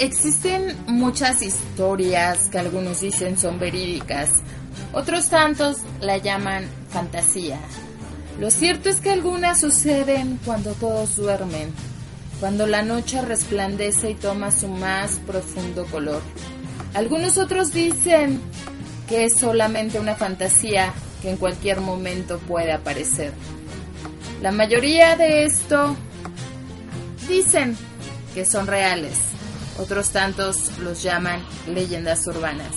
Existen muchas historias que algunos dicen son verídicas, otros tantos la llaman fantasía. Lo cierto es que algunas suceden cuando todos duermen, cuando la noche resplandece y toma su más profundo color. Algunos otros dicen que es solamente una fantasía que en cualquier momento puede aparecer. La mayoría de esto dicen que son reales. Otros tantos los llaman leyendas urbanas.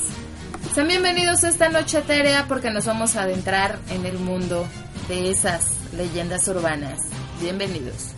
Sean bienvenidos a esta noche etérea porque nos vamos a adentrar en el mundo de esas leyendas urbanas. Bienvenidos.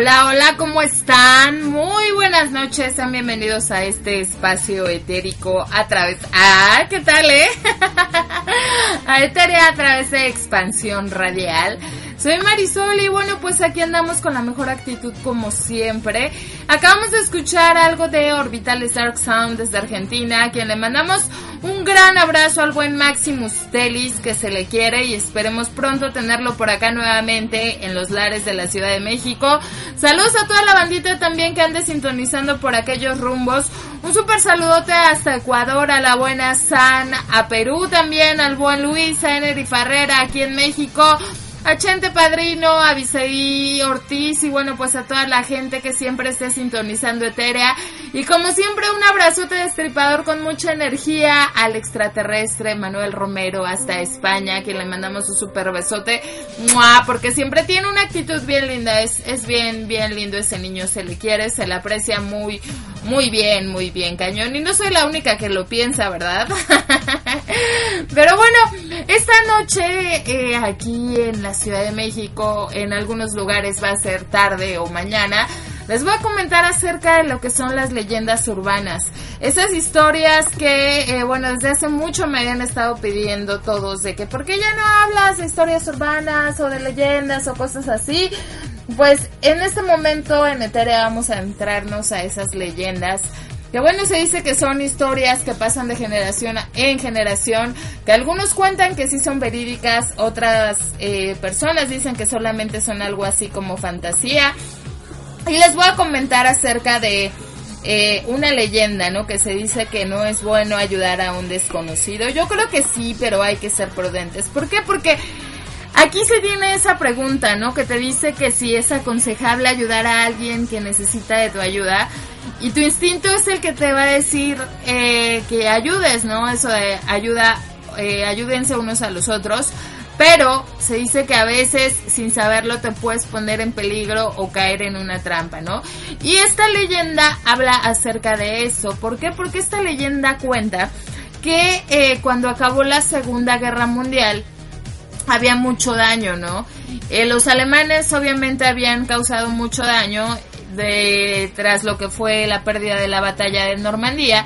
Hola, hola, ¿cómo están? Muy buenas noches, sean bienvenidos a este espacio etérico a través... Ah, ¿qué tal, eh? a Eteria a través de expansión radial. Soy Marisol y bueno, pues aquí andamos con la mejor actitud como siempre. Acabamos de escuchar algo de Orbitales Dark Sound desde Argentina, a quien le mandamos un gran abrazo al buen Maximus Telis que se le quiere y esperemos pronto tenerlo por acá nuevamente en los lares de la Ciudad de México. Saludos a toda la bandita también que ande sintonizando por aquellos rumbos. Un super saludote hasta Ecuador, a la buena San, a Perú también, al buen Luis, a Enery Farrera aquí en México a Chente Padrino, a Viseí Ortiz y bueno, pues a toda la gente que siempre esté sintonizando Eterea. Y como siempre, un abrazote destripador con mucha energía al extraterrestre Manuel Romero hasta España, a quien le mandamos un super besote. Porque siempre tiene una actitud bien linda, es, es bien, bien lindo ese niño, se le quiere, se le aprecia muy, muy bien, muy bien, cañón. Y no soy la única que lo piensa, ¿verdad? Pero bueno, esta noche eh, aquí en la Ciudad de México, en algunos lugares va a ser tarde o mañana, les voy a comentar acerca de lo que son las leyendas urbanas. Esas historias que, eh, bueno, desde hace mucho me habían estado pidiendo todos de que, ¿por qué ya no hablas de historias urbanas o de leyendas o cosas así? Pues en este momento en Eterea vamos a entrarnos a esas leyendas. Que bueno, se dice que son historias que pasan de generación en generación, que algunos cuentan que sí son verídicas, otras eh, personas dicen que solamente son algo así como fantasía. Y les voy a comentar acerca de eh, una leyenda, ¿no? Que se dice que no es bueno ayudar a un desconocido. Yo creo que sí, pero hay que ser prudentes. ¿Por qué? Porque Aquí se tiene esa pregunta, ¿no? Que te dice que si es aconsejable ayudar a alguien que necesita de tu ayuda y tu instinto es el que te va a decir eh, que ayudes, ¿no? Eso de ayuda, eh, ayúdense unos a los otros. Pero se dice que a veces sin saberlo te puedes poner en peligro o caer en una trampa, ¿no? Y esta leyenda habla acerca de eso. ¿Por qué? Porque esta leyenda cuenta que eh, cuando acabó la Segunda Guerra Mundial, había mucho daño, ¿no? Eh, los alemanes obviamente habían causado mucho daño de, tras lo que fue la pérdida de la batalla de Normandía.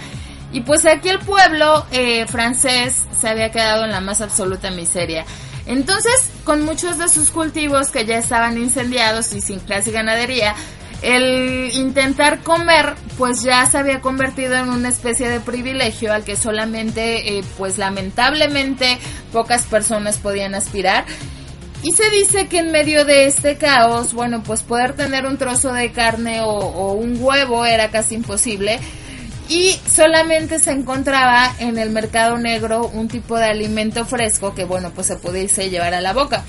Y pues aquí el pueblo eh, francés se había quedado en la más absoluta miseria. Entonces, con muchos de sus cultivos que ya estaban incendiados y sin clase ganadería, el intentar comer pues ya se había convertido en una especie de privilegio al que solamente eh, pues lamentablemente pocas personas podían aspirar. Y se dice que en medio de este caos bueno pues poder tener un trozo de carne o, o un huevo era casi imposible y solamente se encontraba en el mercado negro un tipo de alimento fresco que bueno pues se pudiese llevar a la boca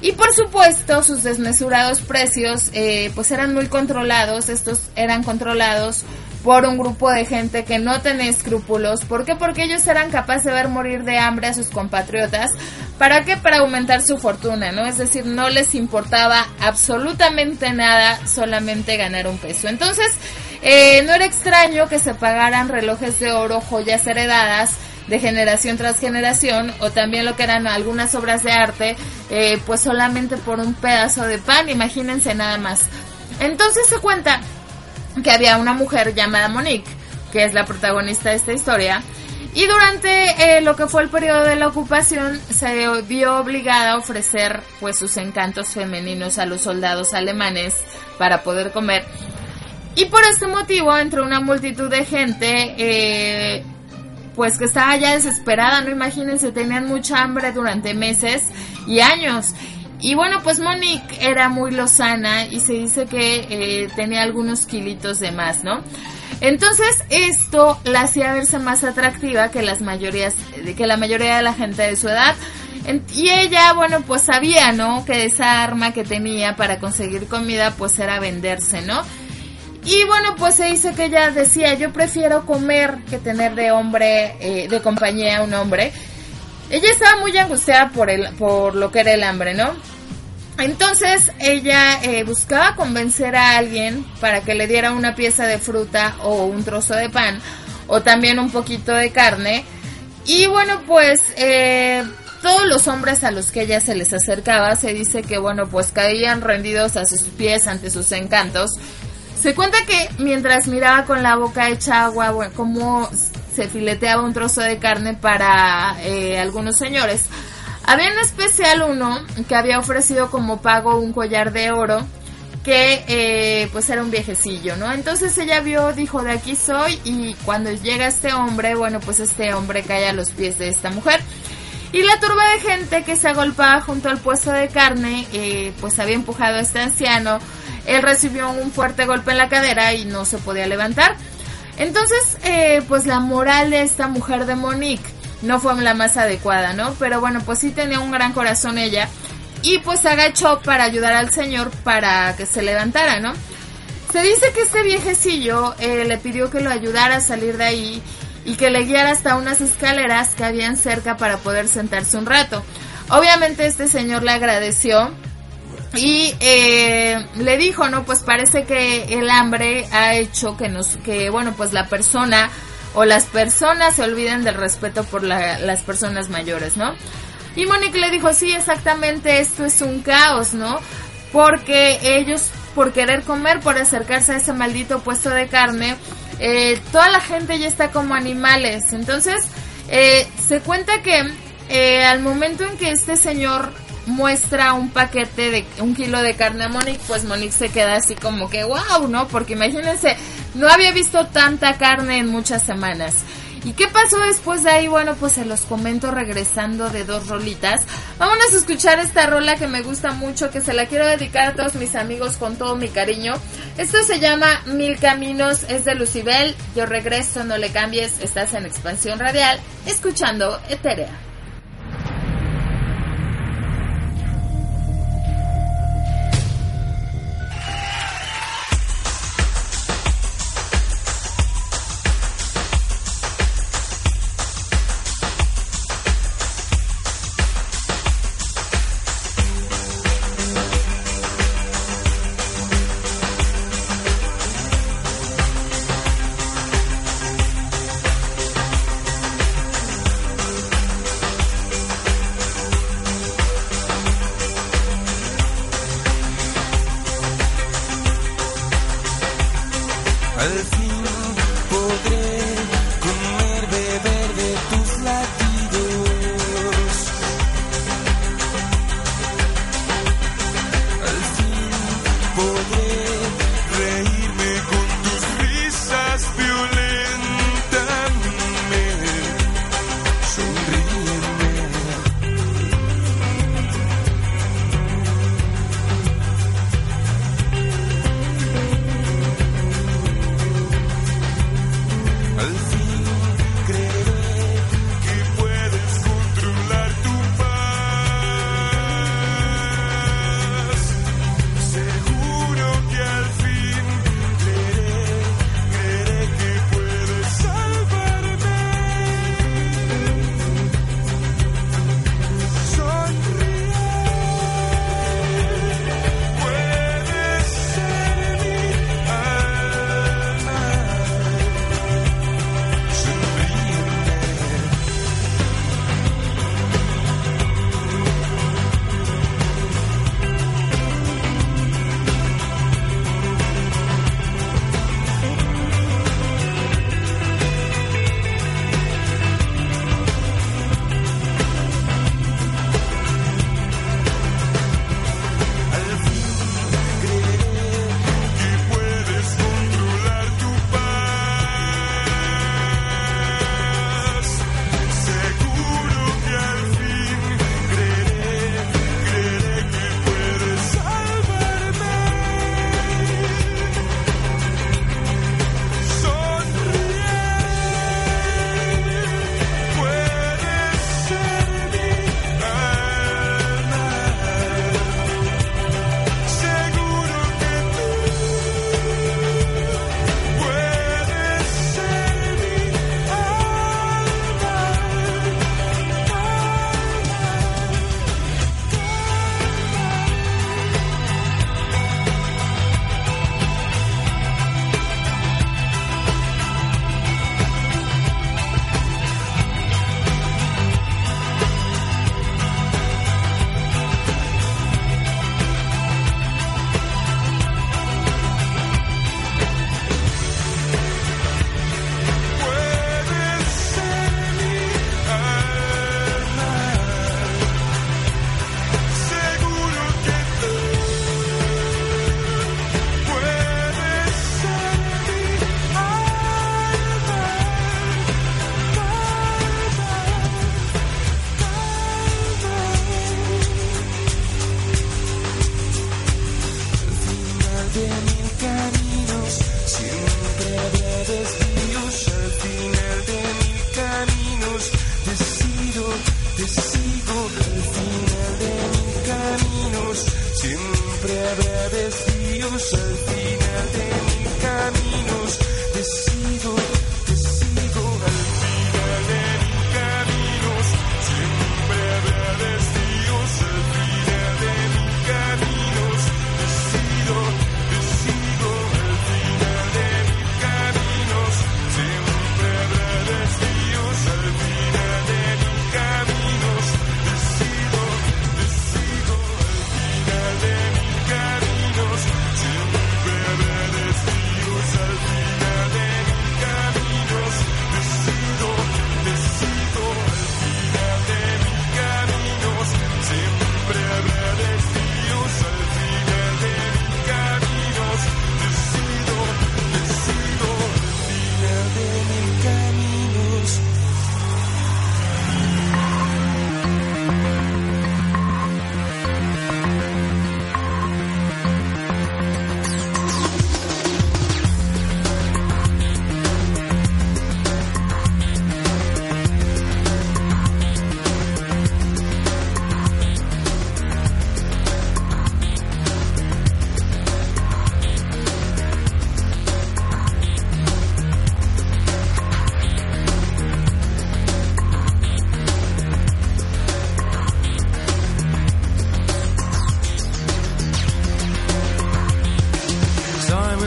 y por supuesto, sus desmesurados precios eh, pues eran muy controlados, estos eran controlados por un grupo de gente que no tenía escrúpulos. ¿Por qué? Porque ellos eran capaces de ver morir de hambre a sus compatriotas. ¿Para qué? Para aumentar su fortuna, ¿no? Es decir, no les importaba absolutamente nada, solamente ganar un peso. Entonces, eh, no era extraño que se pagaran relojes de oro, joyas heredadas, de generación tras generación o también lo que eran algunas obras de arte eh, pues solamente por un pedazo de pan imagínense nada más. Entonces se cuenta que había una mujer llamada Monique que es la protagonista de esta historia y durante eh, lo que fue el periodo de la ocupación se vio obligada a ofrecer pues sus encantos femeninos a los soldados alemanes para poder comer. Y por este motivo entre una multitud de gente eh, pues que estaba ya desesperada, no imagínense, tenían mucha hambre durante meses y años. Y bueno, pues Monique era muy lozana y se dice que eh, tenía algunos kilitos de más, ¿no? Entonces esto la hacía verse más atractiva que las mayorías, que la mayoría de la gente de su edad. Y ella, bueno, pues sabía, ¿no? Que esa arma que tenía para conseguir comida, pues era venderse, ¿no? Y bueno, pues se dice que ella decía, yo prefiero comer que tener de hombre, eh, de compañía a un hombre. Ella estaba muy angustiada por, el, por lo que era el hambre, ¿no? Entonces ella eh, buscaba convencer a alguien para que le diera una pieza de fruta o un trozo de pan o también un poquito de carne. Y bueno, pues eh, todos los hombres a los que ella se les acercaba se dice que bueno pues caían rendidos a sus pies ante sus encantos. Se cuenta que mientras miraba con la boca hecha agua, bueno, como se fileteaba un trozo de carne para eh, algunos señores. Había en especial uno que había ofrecido como pago un collar de oro que eh, pues era un viejecillo, ¿no? Entonces ella vio, dijo, de aquí soy y cuando llega este hombre, bueno, pues este hombre cae a los pies de esta mujer. Y la turba de gente que se agolpaba junto al puesto de carne, eh, pues había empujado a este anciano. Él recibió un fuerte golpe en la cadera y no se podía levantar. Entonces, eh, pues la moral de esta mujer de Monique no fue la más adecuada, ¿no? Pero bueno, pues sí tenía un gran corazón ella y pues agachó para ayudar al señor para que se levantara, ¿no? Se dice que este viejecillo eh, le pidió que lo ayudara a salir de ahí y que le guiara hasta unas escaleras que habían cerca para poder sentarse un rato. Obviamente este señor le agradeció y eh, le dijo, no, pues parece que el hambre ha hecho que nos, que bueno, pues la persona o las personas se olviden del respeto por las personas mayores, ¿no? Y Monique le dijo, sí, exactamente, esto es un caos, ¿no? Porque ellos, por querer comer, por acercarse a ese maldito puesto de carne, eh, toda la gente ya está como animales. Entonces, eh, se cuenta que eh, al momento en que este señor muestra un paquete de un kilo de carne a Monique, pues Monique se queda así como que wow, ¿no? Porque imagínense, no había visto tanta carne en muchas semanas. ¿Y qué pasó después de ahí? Bueno, pues se los comento regresando de dos rolitas. Vámonos a escuchar esta rola que me gusta mucho, que se la quiero dedicar a todos mis amigos con todo mi cariño. Esto se llama Mil Caminos, es de Lucibel. Yo regreso, no le cambies, estás en expansión radial, escuchando Eterea.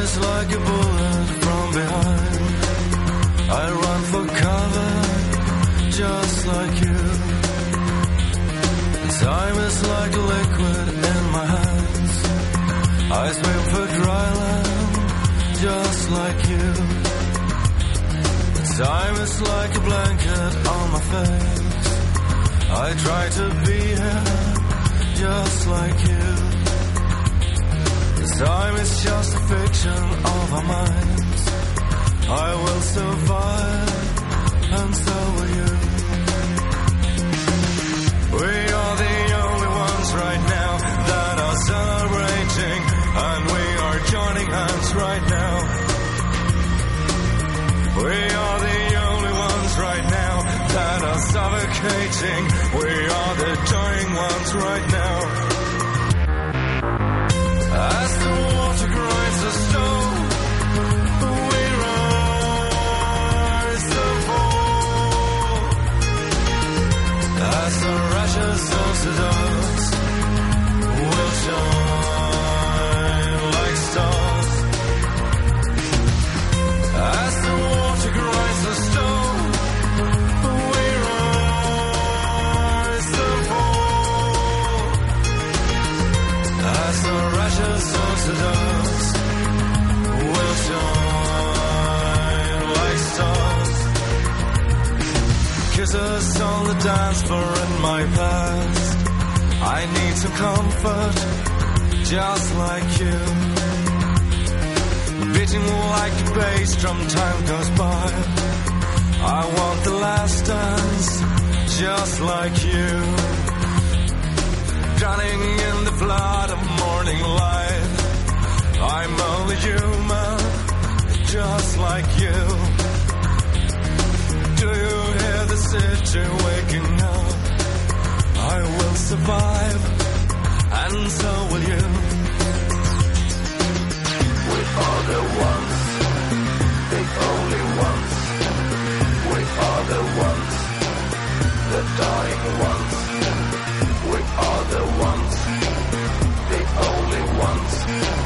Is like a bullet from behind. I run for cover, just like you. Time is like a liquid in my hands. I swim for dry land, just like you. Time is like a blanket on my face. I try to be here, just like you. Time is just a fiction of our minds. I will survive, and so will you. We are the only ones right now that are celebrating, and we are joining hands right now. We are the only ones right now that are suffocating. We are the dying ones right now. As the ashes of the dust will shine Kisses on the dance floor in my past. I need some comfort, just like you. Beating like a bass drum, time goes by. I want the last dance, just like you drowning in the flood of the waking up? I will survive, and so will you. We are the ones, the only ones. We are the ones, the dying ones. We are the ones, the only ones.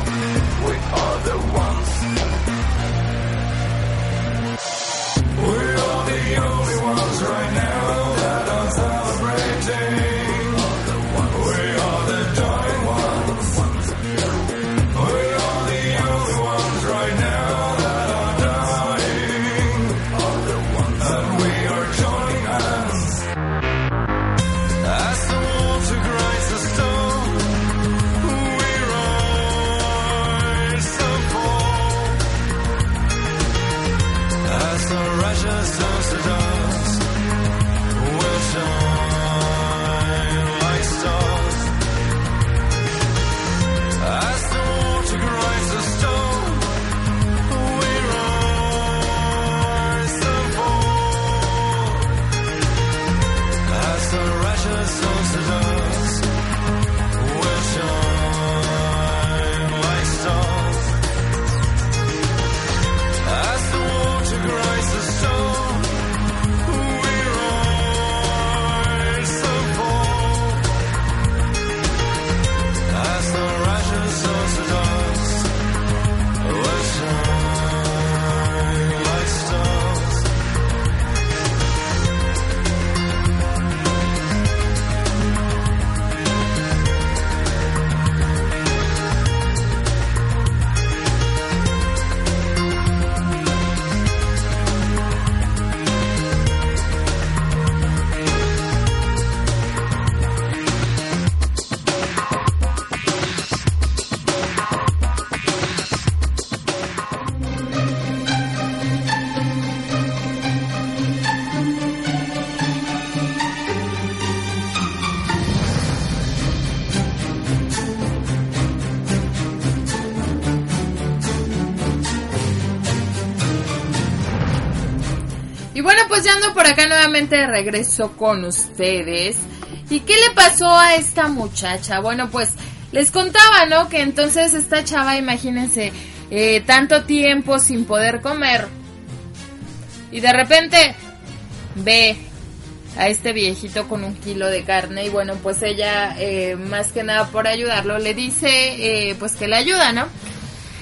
Por acá nuevamente de regreso con ustedes. ¿Y qué le pasó a esta muchacha? Bueno, pues les contaba, ¿no? Que entonces esta chava, imagínense, eh, tanto tiempo sin poder comer. Y de repente ve a este viejito con un kilo de carne y bueno, pues ella, eh, más que nada por ayudarlo, le dice eh, pues que le ayuda, ¿no?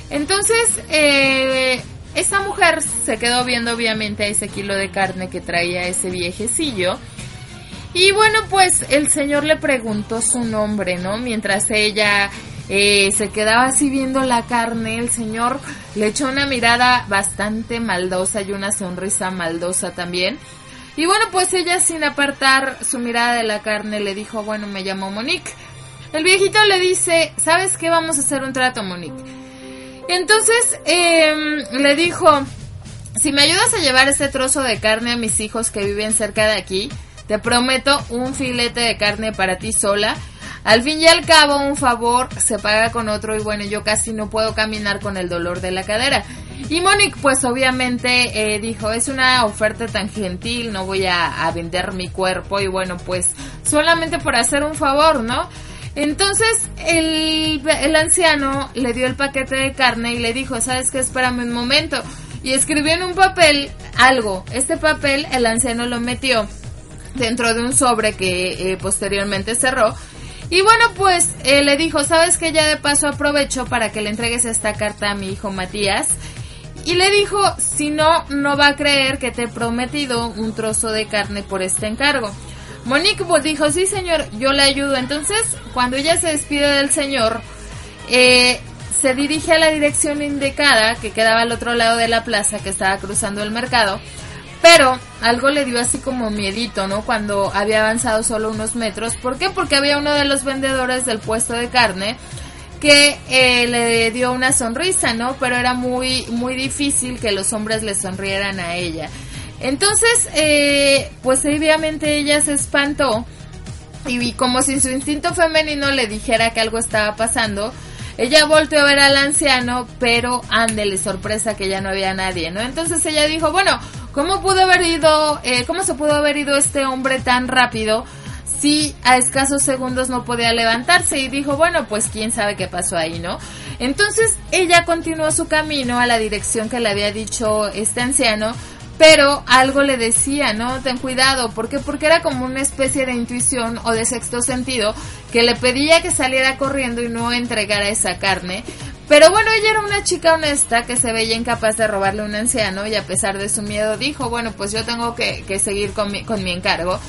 Entonces, eh, esta mujer se quedó viendo obviamente a ese kilo de carne que traía ese viejecillo. Y bueno, pues el señor le preguntó su nombre, ¿no? Mientras ella eh, se quedaba así viendo la carne, el señor le echó una mirada bastante maldosa y una sonrisa maldosa también. Y bueno, pues ella sin apartar su mirada de la carne le dijo, bueno, me llamo Monique. El viejito le dice, ¿sabes qué? Vamos a hacer un trato, Monique. Entonces em, le dijo, si me ayudas a llevar ese trozo de carne a mis hijos que viven cerca de aquí, te prometo un filete de carne para ti sola. Al fin y al cabo, un favor se paga con otro y bueno, yo casi no puedo caminar con el dolor de la cadera. Y Monique, pues obviamente eh, dijo, es una oferta tan gentil, no voy a vender mi cuerpo y bueno, pues solamente por hacer un favor, ¿no? Entonces el, el anciano le dio el paquete de carne y le dijo, ¿sabes qué? Espérame un momento. Y escribió en un papel algo. Este papel el anciano lo metió dentro de un sobre que eh, posteriormente cerró. Y bueno, pues eh, le dijo, ¿sabes qué? Ya de paso aprovecho para que le entregues esta carta a mi hijo Matías. Y le dijo, si no, no va a creer que te he prometido un trozo de carne por este encargo. Monique dijo, sí señor, yo le ayudo. Entonces, cuando ella se despide del señor, eh, se dirige a la dirección indicada, que quedaba al otro lado de la plaza, que estaba cruzando el mercado. Pero algo le dio así como miedito, ¿no? Cuando había avanzado solo unos metros. ¿Por qué? Porque había uno de los vendedores del puesto de carne que eh, le dio una sonrisa, ¿no? Pero era muy, muy difícil que los hombres le sonrieran a ella. Entonces, eh, pues obviamente ella se espantó y como si su instinto femenino le dijera que algo estaba pasando, ella volteó a ver al anciano, pero ándele, sorpresa que ya no había nadie, ¿no? Entonces ella dijo, bueno, ¿cómo pudo haber ido, eh, cómo se pudo haber ido este hombre tan rápido si a escasos segundos no podía levantarse? Y dijo, bueno, pues quién sabe qué pasó ahí, ¿no? Entonces ella continuó su camino a la dirección que le había dicho este anciano, pero algo le decía, ¿no? Ten cuidado, ¿por qué? Porque era como una especie de intuición o de sexto sentido que le pedía que saliera corriendo y no entregara esa carne. Pero bueno, ella era una chica honesta que se veía incapaz de robarle a un anciano y a pesar de su miedo dijo, bueno, pues yo tengo que, que seguir con mi, con mi encargo.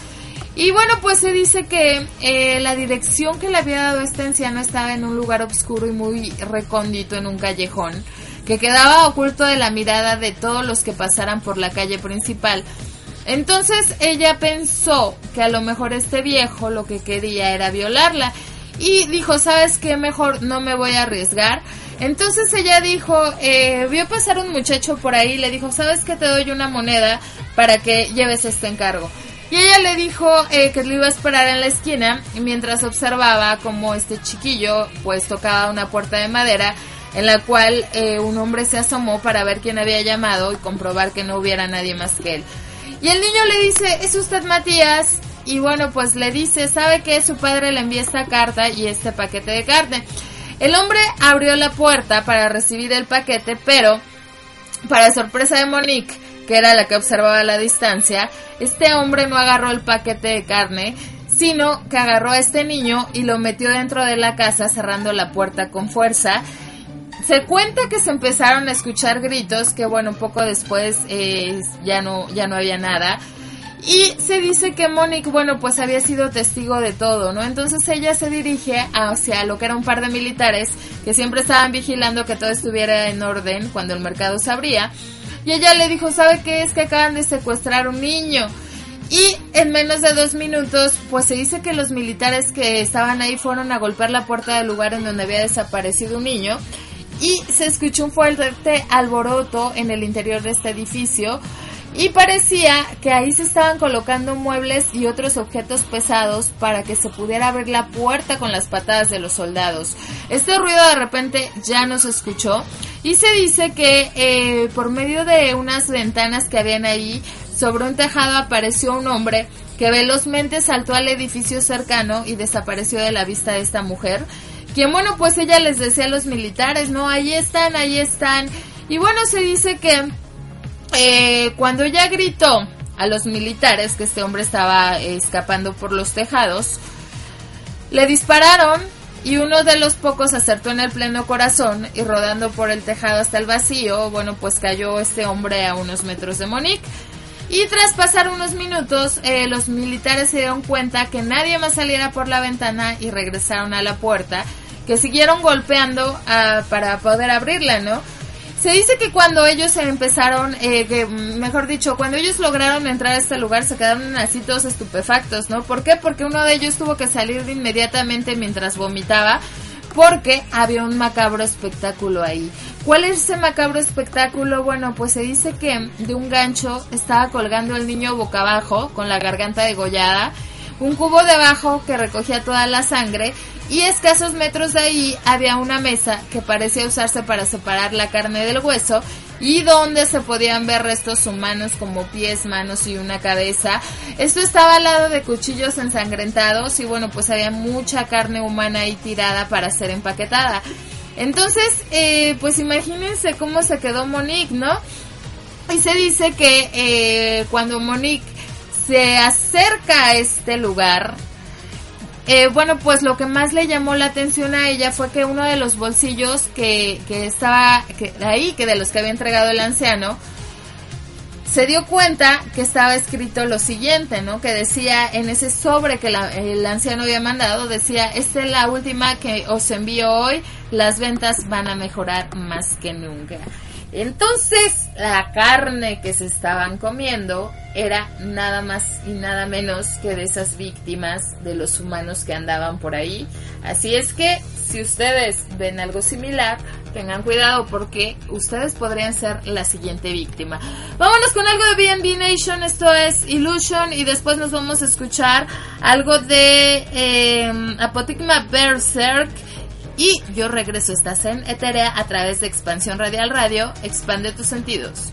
Y bueno, pues se dice que eh, la dirección que le había dado este anciano estaba en un lugar oscuro y muy recóndito en un callejón que quedaba oculto de la mirada de todos los que pasaran por la calle principal. Entonces ella pensó que a lo mejor este viejo lo que quería era violarla y dijo, ¿sabes qué? Mejor no me voy a arriesgar. Entonces ella dijo, eh, vio pasar un muchacho por ahí le dijo, ¿sabes qué? Te doy una moneda para que lleves este encargo. Y ella le dijo eh, que lo iba a esperar en la esquina mientras observaba como este chiquillo pues tocaba una puerta de madera en la cual eh, un hombre se asomó para ver quién había llamado y comprobar que no hubiera nadie más que él. Y el niño le dice, ¿es usted Matías? y bueno, pues le dice, sabe que su padre le envía esta carta y este paquete de carne. El hombre abrió la puerta para recibir el paquete, pero para sorpresa de Monique, que era la que observaba a la distancia, este hombre no agarró el paquete de carne, sino que agarró a este niño y lo metió dentro de la casa cerrando la puerta con fuerza. Se cuenta que se empezaron a escuchar gritos, que bueno, poco después eh, ya, no, ya no había nada. Y se dice que Monique, bueno, pues había sido testigo de todo, ¿no? Entonces ella se dirige hacia lo que era un par de militares que siempre estaban vigilando que todo estuviera en orden cuando el mercado se abría. Y ella le dijo, ¿sabe qué? Es que acaban de secuestrar un niño. Y en menos de dos minutos, pues se dice que los militares que estaban ahí fueron a golpear la puerta del lugar en donde había desaparecido un niño. Y se escuchó un fuerte alboroto en el interior de este edificio. Y parecía que ahí se estaban colocando muebles y otros objetos pesados para que se pudiera abrir la puerta con las patadas de los soldados. Este ruido de repente ya no se escuchó y se dice que eh, por medio de unas ventanas que habían ahí sobre un tejado apareció un hombre que velozmente saltó al edificio cercano y desapareció de la vista de esta mujer. Quien bueno pues ella les decía a los militares, no, ahí están, ahí están. Y bueno se dice que eh, cuando ella gritó a los militares que este hombre estaba escapando por los tejados, le dispararon y uno de los pocos acertó en el pleno corazón y rodando por el tejado hasta el vacío, bueno, pues cayó este hombre a unos metros de Monique. Y tras pasar unos minutos, eh, los militares se dieron cuenta que nadie más saliera por la ventana y regresaron a la puerta, que siguieron golpeando ah, para poder abrirla, ¿no? Se dice que cuando ellos empezaron, eh, que mejor dicho, cuando ellos lograron entrar a este lugar se quedaron así todos estupefactos, ¿no? ¿Por qué? Porque uno de ellos tuvo que salir inmediatamente mientras vomitaba porque había un macabro espectáculo ahí. ¿Cuál es ese macabro espectáculo? Bueno, pues se dice que de un gancho estaba colgando el niño boca abajo con la garganta degollada, un cubo debajo que recogía toda la sangre y escasos metros de ahí había una mesa que parecía usarse para separar la carne del hueso y donde se podían ver restos humanos como pies, manos y una cabeza. Esto estaba al lado de cuchillos ensangrentados y bueno, pues había mucha carne humana ahí tirada para ser empaquetada. Entonces, eh, pues imagínense cómo se quedó Monique, ¿no? Y se dice que eh, cuando Monique se acerca a este lugar, eh, bueno, pues lo que más le llamó la atención a ella fue que uno de los bolsillos que, que estaba ahí, que de los que había entregado el anciano, se dio cuenta que estaba escrito lo siguiente, ¿no? Que decía en ese sobre que el anciano había mandado, decía, esta es la última que os envío hoy, las ventas van a mejorar más que nunca. Entonces, la carne que se estaban comiendo era nada más y nada menos que de esas víctimas de los humanos que andaban por ahí. Así es que, si ustedes ven algo similar, tengan cuidado porque ustedes podrían ser la siguiente víctima. Vámonos con algo de BNB Nation, esto es Illusion, y después nos vamos a escuchar algo de eh, Apotigma Berserk y yo regreso, estás en Eterea a través de Expansión Radial Radio. Expande tus sentidos.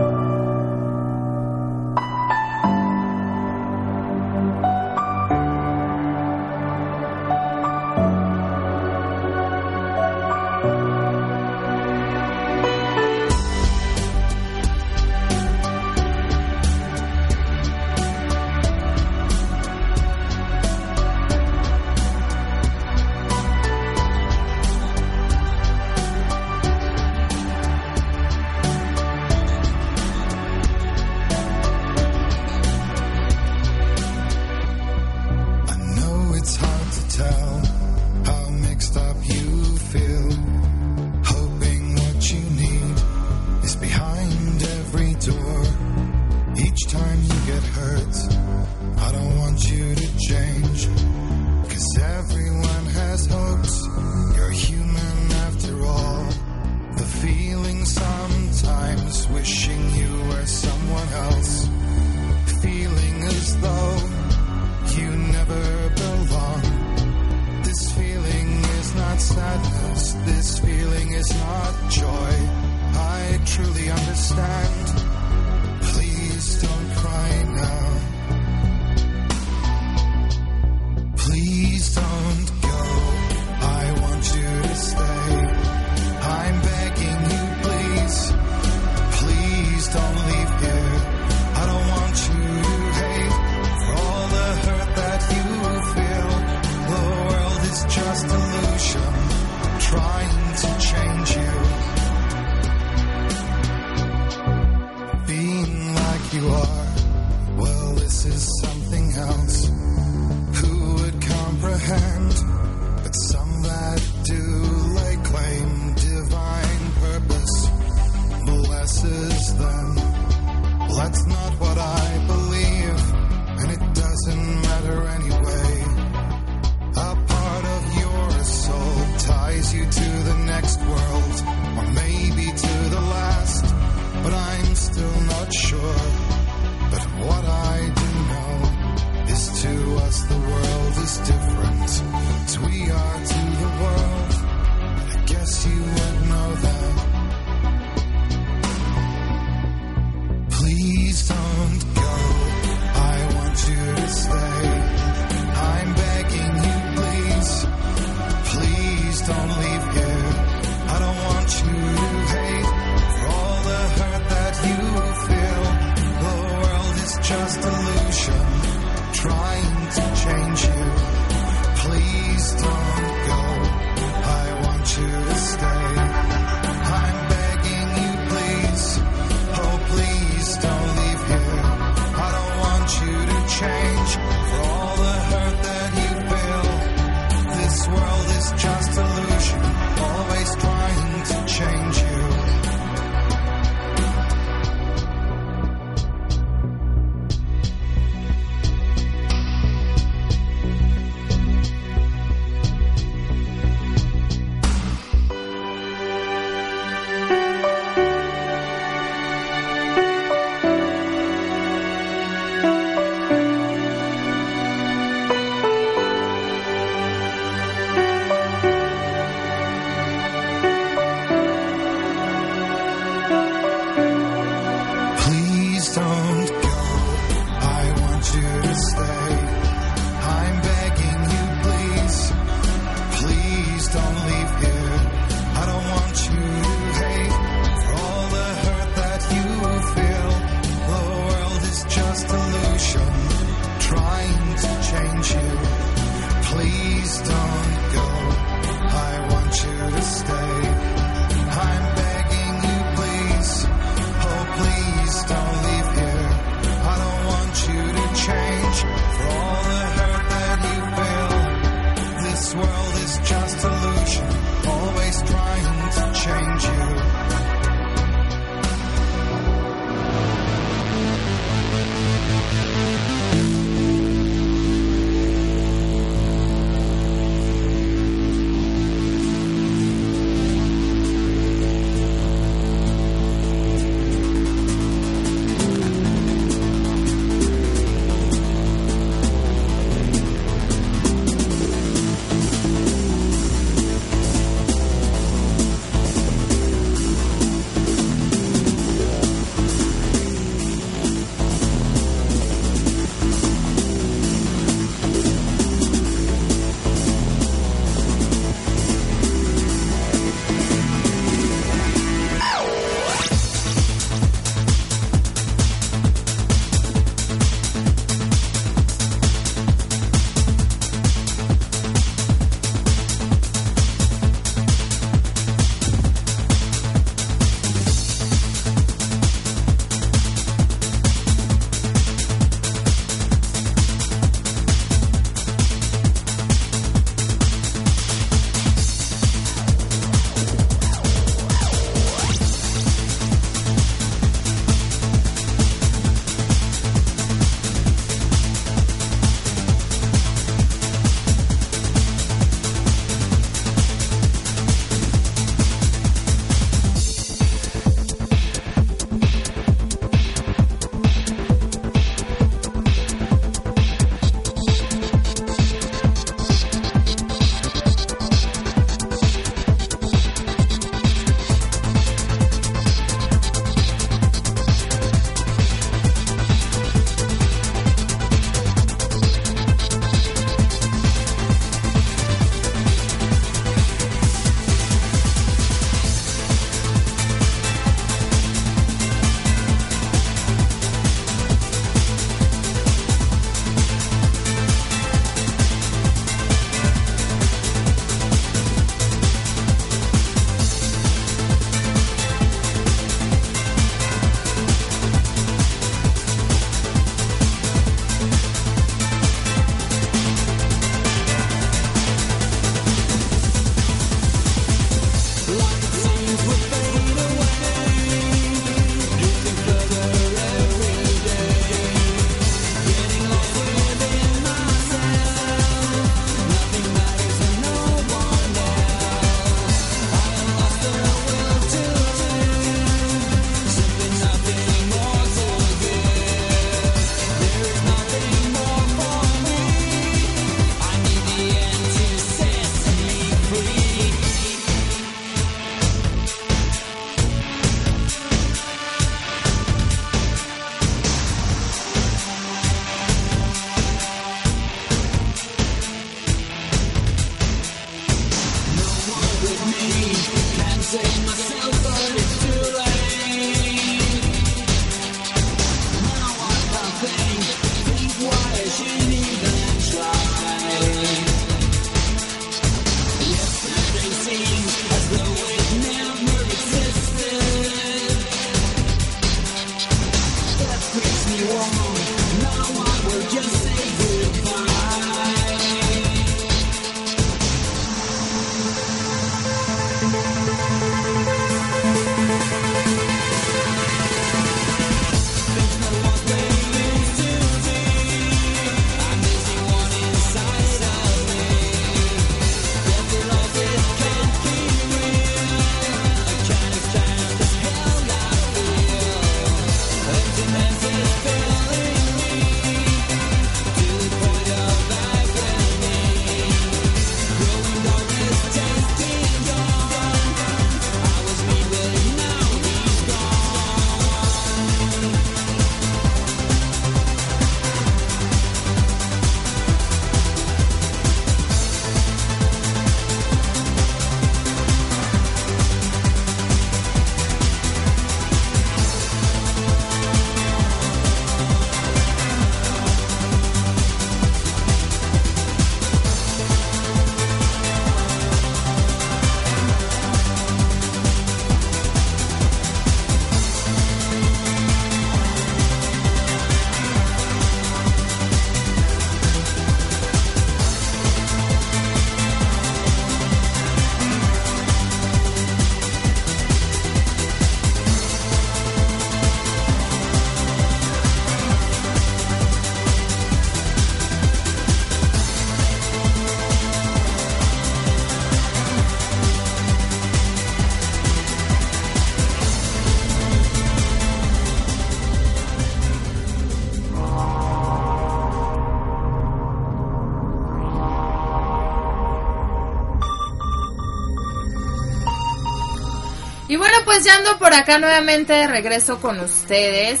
Pues ya ando por acá nuevamente de regreso con ustedes.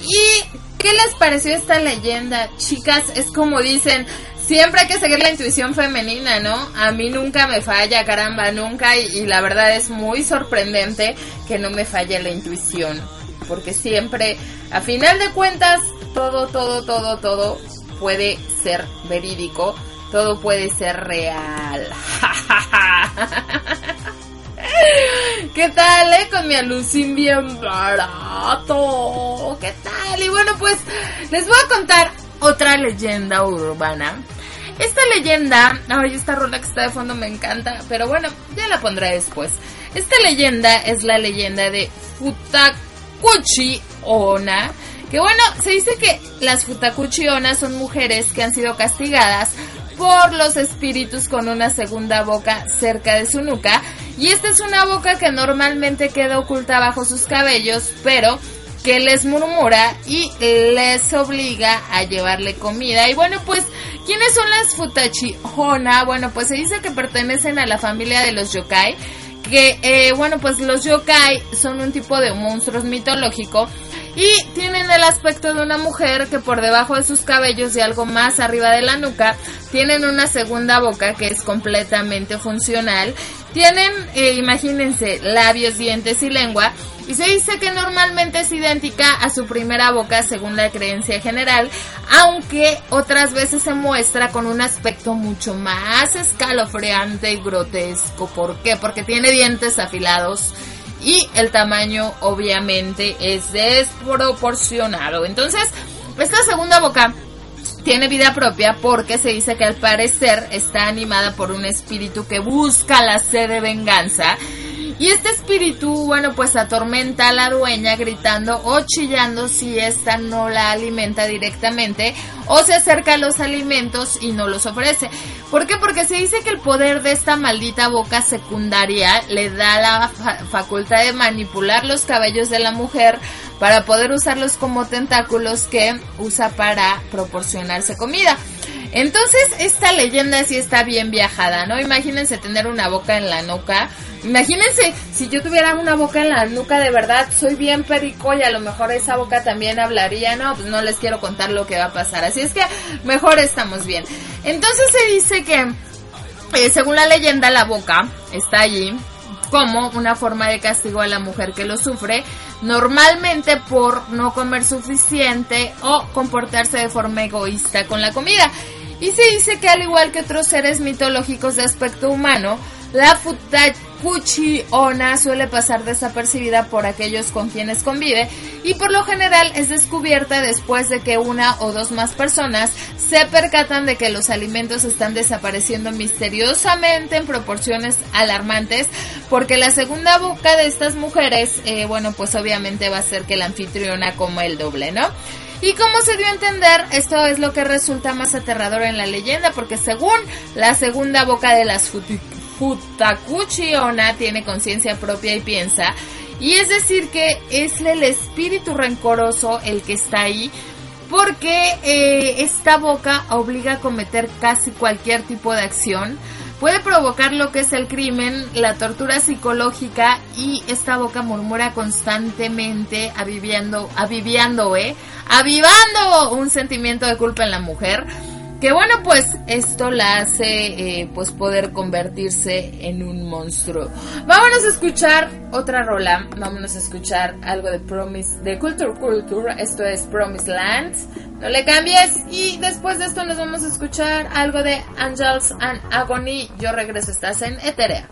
¿Y qué les pareció esta leyenda? Chicas, es como dicen, siempre hay que seguir la intuición femenina, ¿no? A mí nunca me falla, caramba, nunca. Y, y la verdad es muy sorprendente que no me falle la intuición. Porque siempre, a final de cuentas, todo, todo, todo, todo puede ser verídico. Todo puede ser real. ¿Qué tal, eh? Con mi alucin bien barato. ¿Qué tal? Y bueno, pues les voy a contar otra leyenda urbana. Esta leyenda, ay, esta rola que está de fondo me encanta, pero bueno, ya la pondré después. Esta leyenda es la leyenda de Futakuchi Ona. Que bueno, se dice que las Futakuchi Ona son mujeres que han sido castigadas por los espíritus con una segunda boca cerca de su nuca. Y esta es una boca que normalmente queda oculta bajo sus cabellos, pero que les murmura y les obliga a llevarle comida. Y bueno, pues, ¿quiénes son las Futachi Hona? Bueno, pues se dice que pertenecen a la familia de los yokai. Que, eh, bueno, pues los yokai son un tipo de monstruos mitológico y tienen el aspecto de una mujer que por debajo de sus cabellos y algo más arriba de la nuca tienen una segunda boca que es completamente funcional. Tienen, eh, imagínense, labios, dientes y lengua. Y se dice que normalmente es idéntica a su primera boca según la creencia general, aunque otras veces se muestra con un aspecto mucho más escalofriante y grotesco. ¿Por qué? Porque tiene dientes afilados y el tamaño obviamente es desproporcionado. Entonces, esta segunda boca tiene vida propia porque se dice que al parecer está animada por un espíritu que busca la sed de venganza. Y este espíritu, bueno, pues atormenta a la dueña gritando o chillando si ésta no la alimenta directamente o se acerca a los alimentos y no los ofrece. ¿Por qué? Porque se dice que el poder de esta maldita boca secundaria le da la fa- facultad de manipular los cabellos de la mujer para poder usarlos como tentáculos que usa para proporcionarse comida. Entonces, esta leyenda sí está bien viajada, ¿no? Imagínense tener una boca en la nuca. Imagínense si yo tuviera una boca en la nuca de verdad, soy bien perico y a lo mejor esa boca también hablaría, no, pues no les quiero contar lo que va a pasar. Así es que mejor estamos bien. Entonces se dice que, eh, según la leyenda, la boca está allí como una forma de castigo a la mujer que lo sufre, normalmente por no comer suficiente o comportarse de forma egoísta con la comida. Y se dice que al igual que otros seres mitológicos de aspecto humano, la Futakuchi Ona suele pasar desapercibida por aquellos con quienes convive y por lo general es descubierta después de que una o dos más personas se percatan de que los alimentos están desapareciendo misteriosamente en proporciones alarmantes porque la segunda boca de estas mujeres, eh, bueno, pues obviamente va a ser que la anfitriona coma el doble, ¿no? Y como se dio a entender, esto es lo que resulta más aterrador en la leyenda, porque según la segunda boca de las Futakuchi Onna tiene conciencia propia y piensa, y es decir que es el espíritu rencoroso el que está ahí, porque eh, esta boca obliga a cometer casi cualquier tipo de acción. Puede provocar lo que es el crimen, la tortura psicológica y esta boca murmura constantemente aviviando, aviviando, eh, avivando un sentimiento de culpa en la mujer. Que bueno, pues esto la hace eh, pues poder convertirse en un monstruo. Vámonos a escuchar otra rola. Vámonos a escuchar algo de Promise, de Culture Culture. Esto es Promise Land. No le cambies. Y después de esto nos vamos a escuchar algo de Angels and Agony. Yo regreso, estás en Eterea.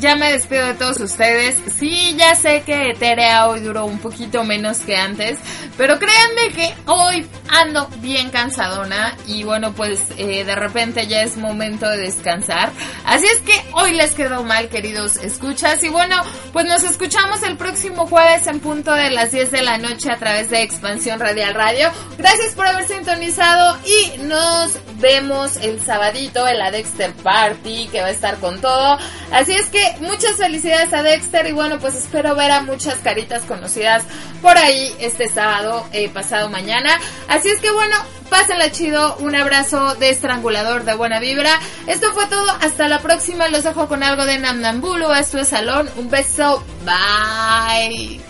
Ya me despido de todos ustedes. Sí, ya sé que Eterea hoy duró un poquito menos que antes, pero créanme que hoy ando bien cansadona y bueno, pues eh, de repente ya es momento de descansar. Así es que hoy les quedó mal, queridos escuchas. Y bueno, pues nos escuchamos el próximo jueves en punto de las 10 de la noche a través de Expansión Radial Radio. Gracias por haber sintonizado y nos vemos el sabadito en la Dexter Party que va a estar con todo. Así es que muchas felicidades a Dexter y bueno, pues espero ver a muchas caritas conocidas por ahí este sábado eh, pasado mañana. Así es que bueno, pásenla chido, un abrazo de estrangulador de buena vibra. Esto fue todo, hasta la próxima, los dejo con algo de Namnambulu, esto es Salón, un beso, bye.